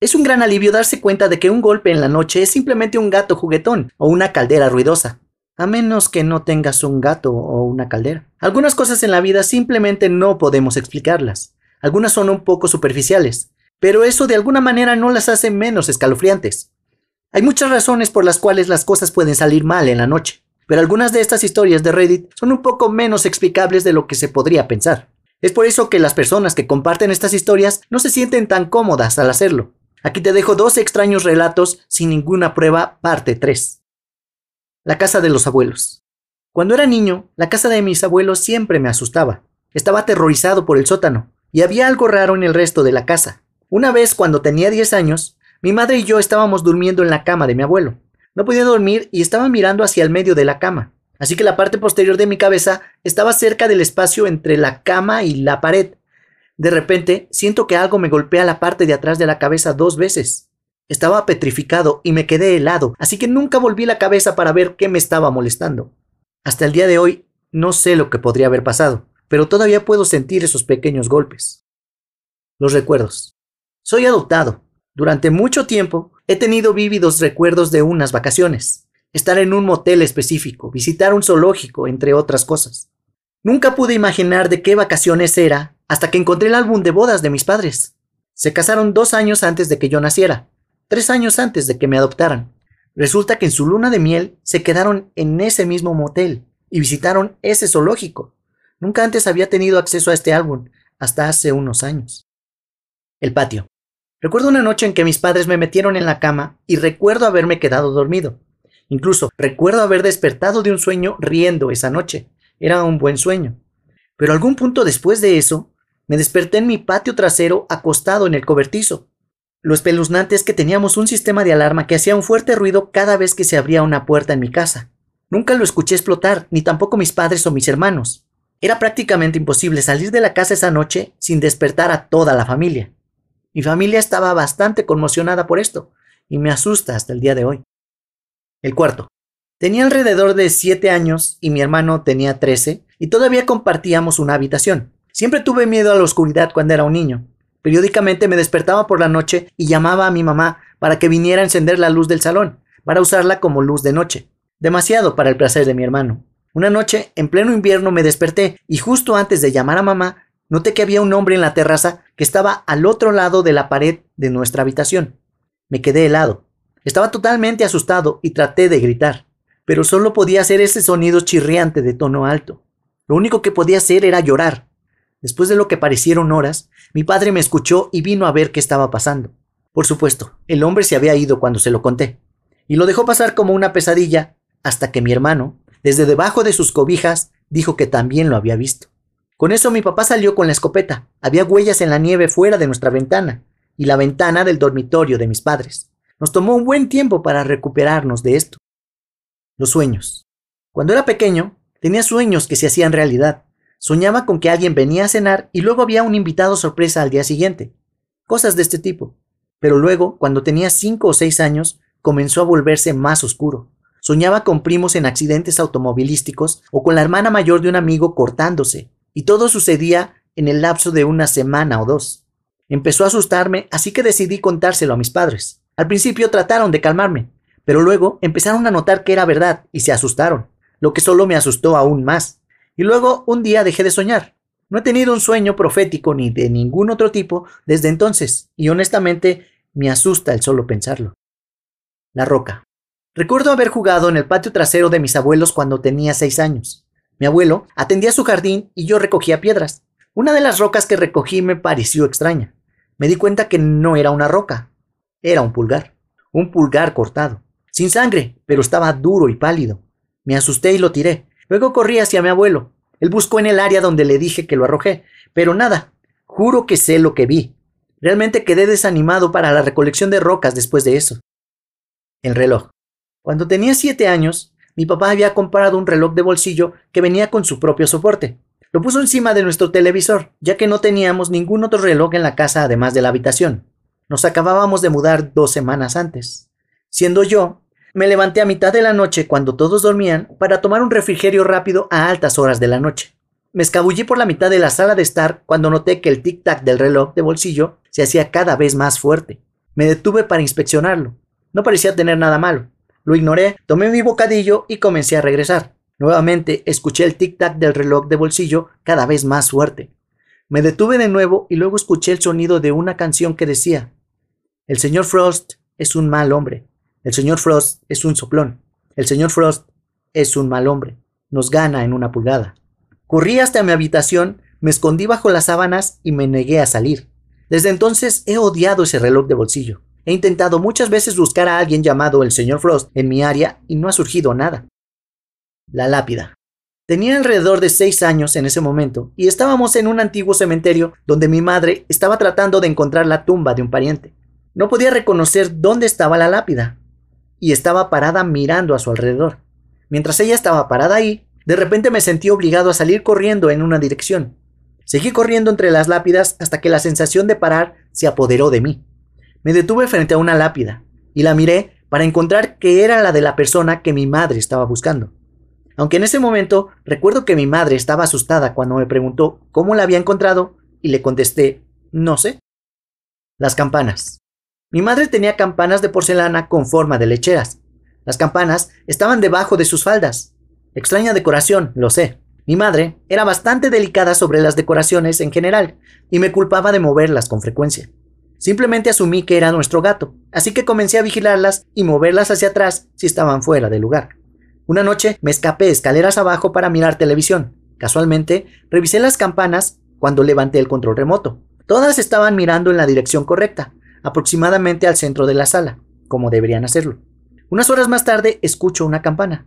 Es un gran alivio darse cuenta de que un golpe en la noche es simplemente un gato juguetón o una caldera ruidosa. A menos que no tengas un gato o una caldera. Algunas cosas en la vida simplemente no podemos explicarlas. Algunas son un poco superficiales, pero eso de alguna manera no las hace menos escalofriantes. Hay muchas razones por las cuales las cosas pueden salir mal en la noche, pero algunas de estas historias de Reddit son un poco menos explicables de lo que se podría pensar. Es por eso que las personas que comparten estas historias no se sienten tan cómodas al hacerlo. Aquí te dejo dos extraños relatos sin ninguna prueba, parte 3. La casa de los abuelos. Cuando era niño, la casa de mis abuelos siempre me asustaba. Estaba aterrorizado por el sótano, y había algo raro en el resto de la casa. Una vez, cuando tenía 10 años, mi madre y yo estábamos durmiendo en la cama de mi abuelo. No podía dormir y estaba mirando hacia el medio de la cama, así que la parte posterior de mi cabeza estaba cerca del espacio entre la cama y la pared. De repente, siento que algo me golpea la parte de atrás de la cabeza dos veces. Estaba petrificado y me quedé helado, así que nunca volví la cabeza para ver qué me estaba molestando. Hasta el día de hoy no sé lo que podría haber pasado, pero todavía puedo sentir esos pequeños golpes. Los recuerdos. Soy adoptado. Durante mucho tiempo he tenido vívidos recuerdos de unas vacaciones, estar en un motel específico, visitar un zoológico, entre otras cosas. Nunca pude imaginar de qué vacaciones era hasta que encontré el álbum de bodas de mis padres. Se casaron dos años antes de que yo naciera, tres años antes de que me adoptaran. Resulta que en su luna de miel se quedaron en ese mismo motel y visitaron ese zoológico. Nunca antes había tenido acceso a este álbum, hasta hace unos años. El patio. Recuerdo una noche en que mis padres me metieron en la cama y recuerdo haberme quedado dormido. Incluso recuerdo haber despertado de un sueño riendo esa noche. Era un buen sueño. Pero algún punto después de eso, me desperté en mi patio trasero acostado en el cobertizo. Lo espeluznante es que teníamos un sistema de alarma que hacía un fuerte ruido cada vez que se abría una puerta en mi casa. Nunca lo escuché explotar, ni tampoco mis padres o mis hermanos. Era prácticamente imposible salir de la casa esa noche sin despertar a toda la familia. Mi familia estaba bastante conmocionada por esto, y me asusta hasta el día de hoy. El cuarto. Tenía alrededor de siete años y mi hermano tenía trece, y todavía compartíamos una habitación. Siempre tuve miedo a la oscuridad cuando era un niño, Periódicamente me despertaba por la noche y llamaba a mi mamá para que viniera a encender la luz del salón, para usarla como luz de noche. Demasiado para el placer de mi hermano. Una noche, en pleno invierno, me desperté y justo antes de llamar a mamá, noté que había un hombre en la terraza que estaba al otro lado de la pared de nuestra habitación. Me quedé helado. Estaba totalmente asustado y traté de gritar, pero solo podía hacer ese sonido chirriante de tono alto. Lo único que podía hacer era llorar. Después de lo que parecieron horas, mi padre me escuchó y vino a ver qué estaba pasando. Por supuesto, el hombre se había ido cuando se lo conté, y lo dejó pasar como una pesadilla hasta que mi hermano, desde debajo de sus cobijas, dijo que también lo había visto. Con eso mi papá salió con la escopeta. Había huellas en la nieve fuera de nuestra ventana y la ventana del dormitorio de mis padres. Nos tomó un buen tiempo para recuperarnos de esto. Los sueños. Cuando era pequeño, tenía sueños que se hacían realidad. Soñaba con que alguien venía a cenar y luego había un invitado sorpresa al día siguiente. Cosas de este tipo. Pero luego, cuando tenía cinco o seis años, comenzó a volverse más oscuro. Soñaba con primos en accidentes automovilísticos o con la hermana mayor de un amigo cortándose, y todo sucedía en el lapso de una semana o dos. Empezó a asustarme, así que decidí contárselo a mis padres. Al principio trataron de calmarme, pero luego empezaron a notar que era verdad y se asustaron, lo que solo me asustó aún más. Y luego un día dejé de soñar. No he tenido un sueño profético ni de ningún otro tipo desde entonces, y honestamente me asusta el solo pensarlo. La roca. Recuerdo haber jugado en el patio trasero de mis abuelos cuando tenía seis años. Mi abuelo atendía su jardín y yo recogía piedras. Una de las rocas que recogí me pareció extraña. Me di cuenta que no era una roca, era un pulgar. Un pulgar cortado. Sin sangre, pero estaba duro y pálido. Me asusté y lo tiré. Luego corrí hacia mi abuelo. Él buscó en el área donde le dije que lo arrojé, pero nada. Juro que sé lo que vi. Realmente quedé desanimado para la recolección de rocas después de eso. El reloj. Cuando tenía siete años, mi papá había comprado un reloj de bolsillo que venía con su propio soporte. Lo puso encima de nuestro televisor, ya que no teníamos ningún otro reloj en la casa además de la habitación. Nos acabábamos de mudar dos semanas antes. Siendo yo me levanté a mitad de la noche cuando todos dormían para tomar un refrigerio rápido a altas horas de la noche. Me escabullí por la mitad de la sala de estar cuando noté que el tic-tac del reloj de bolsillo se hacía cada vez más fuerte. Me detuve para inspeccionarlo. No parecía tener nada malo. Lo ignoré, tomé mi bocadillo y comencé a regresar. Nuevamente escuché el tic-tac del reloj de bolsillo cada vez más fuerte. Me detuve de nuevo y luego escuché el sonido de una canción que decía, El señor Frost es un mal hombre. El señor Frost es un soplón. El señor Frost es un mal hombre. Nos gana en una pulgada. Corrí hasta mi habitación, me escondí bajo las sábanas y me negué a salir. Desde entonces he odiado ese reloj de bolsillo. He intentado muchas veces buscar a alguien llamado el señor Frost en mi área y no ha surgido nada. La lápida. Tenía alrededor de seis años en ese momento y estábamos en un antiguo cementerio donde mi madre estaba tratando de encontrar la tumba de un pariente. No podía reconocer dónde estaba la lápida y estaba parada mirando a su alrededor. Mientras ella estaba parada ahí, de repente me sentí obligado a salir corriendo en una dirección. Seguí corriendo entre las lápidas hasta que la sensación de parar se apoderó de mí. Me detuve frente a una lápida y la miré para encontrar que era la de la persona que mi madre estaba buscando. Aunque en ese momento recuerdo que mi madre estaba asustada cuando me preguntó cómo la había encontrado y le contesté, no sé. Las campanas. Mi madre tenía campanas de porcelana con forma de lecheras. Las campanas estaban debajo de sus faldas. Extraña decoración, lo sé. Mi madre era bastante delicada sobre las decoraciones en general y me culpaba de moverlas con frecuencia. Simplemente asumí que era nuestro gato, así que comencé a vigilarlas y moverlas hacia atrás si estaban fuera de lugar. Una noche me escapé escaleras abajo para mirar televisión. Casualmente, revisé las campanas cuando levanté el control remoto. Todas estaban mirando en la dirección correcta, aproximadamente al centro de la sala, como deberían hacerlo. Unas horas más tarde escucho una campana.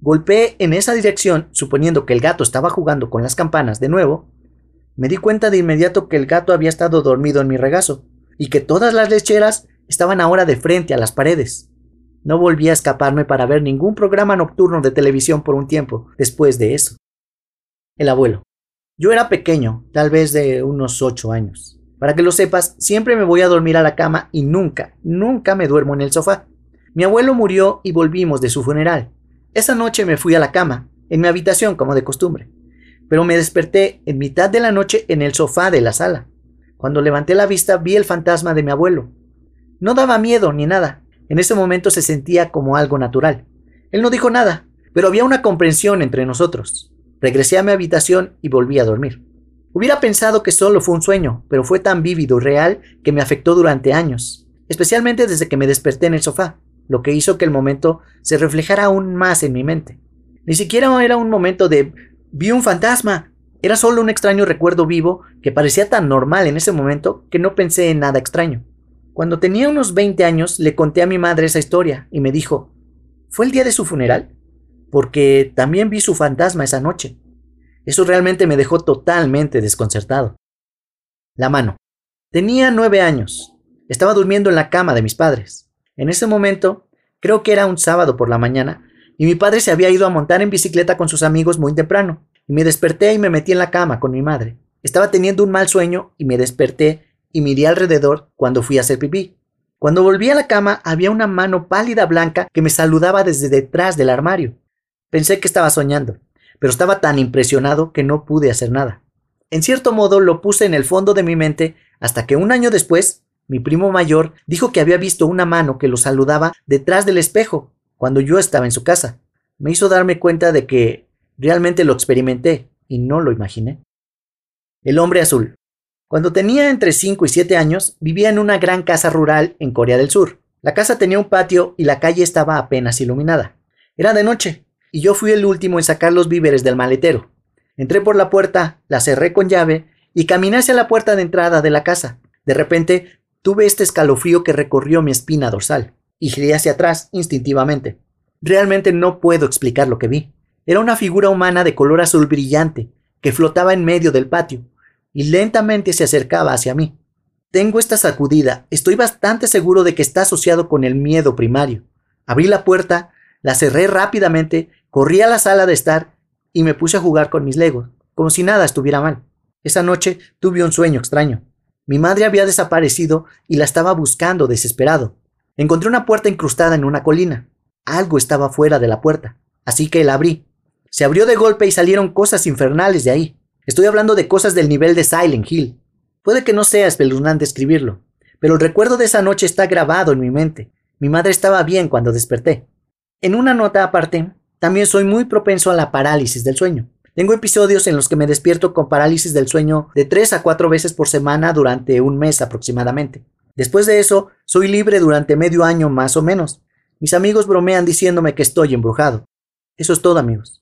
Golpeé en esa dirección, suponiendo que el gato estaba jugando con las campanas de nuevo. Me di cuenta de inmediato que el gato había estado dormido en mi regazo, y que todas las lecheras estaban ahora de frente a las paredes. No volví a escaparme para ver ningún programa nocturno de televisión por un tiempo después de eso. El abuelo. Yo era pequeño, tal vez de unos ocho años. Para que lo sepas, siempre me voy a dormir a la cama y nunca, nunca me duermo en el sofá. Mi abuelo murió y volvimos de su funeral. Esa noche me fui a la cama, en mi habitación como de costumbre, pero me desperté en mitad de la noche en el sofá de la sala. Cuando levanté la vista vi el fantasma de mi abuelo. No daba miedo ni nada. En ese momento se sentía como algo natural. Él no dijo nada, pero había una comprensión entre nosotros. Regresé a mi habitación y volví a dormir. Hubiera pensado que solo fue un sueño, pero fue tan vívido y real que me afectó durante años, especialmente desde que me desperté en el sofá, lo que hizo que el momento se reflejara aún más en mi mente. Ni siquiera era un momento de vi un fantasma, era solo un extraño recuerdo vivo que parecía tan normal en ese momento que no pensé en nada extraño. Cuando tenía unos 20 años le conté a mi madre esa historia y me dijo, ¿fue el día de su funeral? Porque también vi su fantasma esa noche. Eso realmente me dejó totalmente desconcertado. La mano. Tenía nueve años. Estaba durmiendo en la cama de mis padres. En ese momento, creo que era un sábado por la mañana, y mi padre se había ido a montar en bicicleta con sus amigos muy temprano y me desperté y me metí en la cama con mi madre. Estaba teniendo un mal sueño y me desperté y miré alrededor cuando fui a hacer pipí. Cuando volví a la cama había una mano pálida blanca que me saludaba desde detrás del armario. Pensé que estaba soñando, pero estaba tan impresionado que no pude hacer nada. En cierto modo lo puse en el fondo de mi mente hasta que un año después mi primo mayor dijo que había visto una mano que lo saludaba detrás del espejo cuando yo estaba en su casa. Me hizo darme cuenta de que Realmente lo experimenté y no lo imaginé. El hombre azul. Cuando tenía entre 5 y 7 años, vivía en una gran casa rural en Corea del Sur. La casa tenía un patio y la calle estaba apenas iluminada. Era de noche, y yo fui el último en sacar los víveres del maletero. Entré por la puerta, la cerré con llave y caminé hacia la puerta de entrada de la casa. De repente, tuve este escalofrío que recorrió mi espina dorsal, y giré hacia atrás instintivamente. Realmente no puedo explicar lo que vi. Era una figura humana de color azul brillante, que flotaba en medio del patio, y lentamente se acercaba hacia mí. Tengo esta sacudida, estoy bastante seguro de que está asociado con el miedo primario. Abrí la puerta, la cerré rápidamente, corrí a la sala de estar y me puse a jugar con mis legos, como si nada estuviera mal. Esa noche tuve un sueño extraño. Mi madre había desaparecido y la estaba buscando desesperado. Encontré una puerta incrustada en una colina. Algo estaba fuera de la puerta, así que la abrí. Se abrió de golpe y salieron cosas infernales de ahí. Estoy hablando de cosas del nivel de Silent Hill. Puede que no sea espeluznante escribirlo, pero el recuerdo de esa noche está grabado en mi mente. Mi madre estaba bien cuando desperté. En una nota aparte, también soy muy propenso a la parálisis del sueño. Tengo episodios en los que me despierto con parálisis del sueño de 3 a 4 veces por semana durante un mes aproximadamente. Después de eso, soy libre durante medio año más o menos. Mis amigos bromean diciéndome que estoy embrujado. Eso es todo amigos.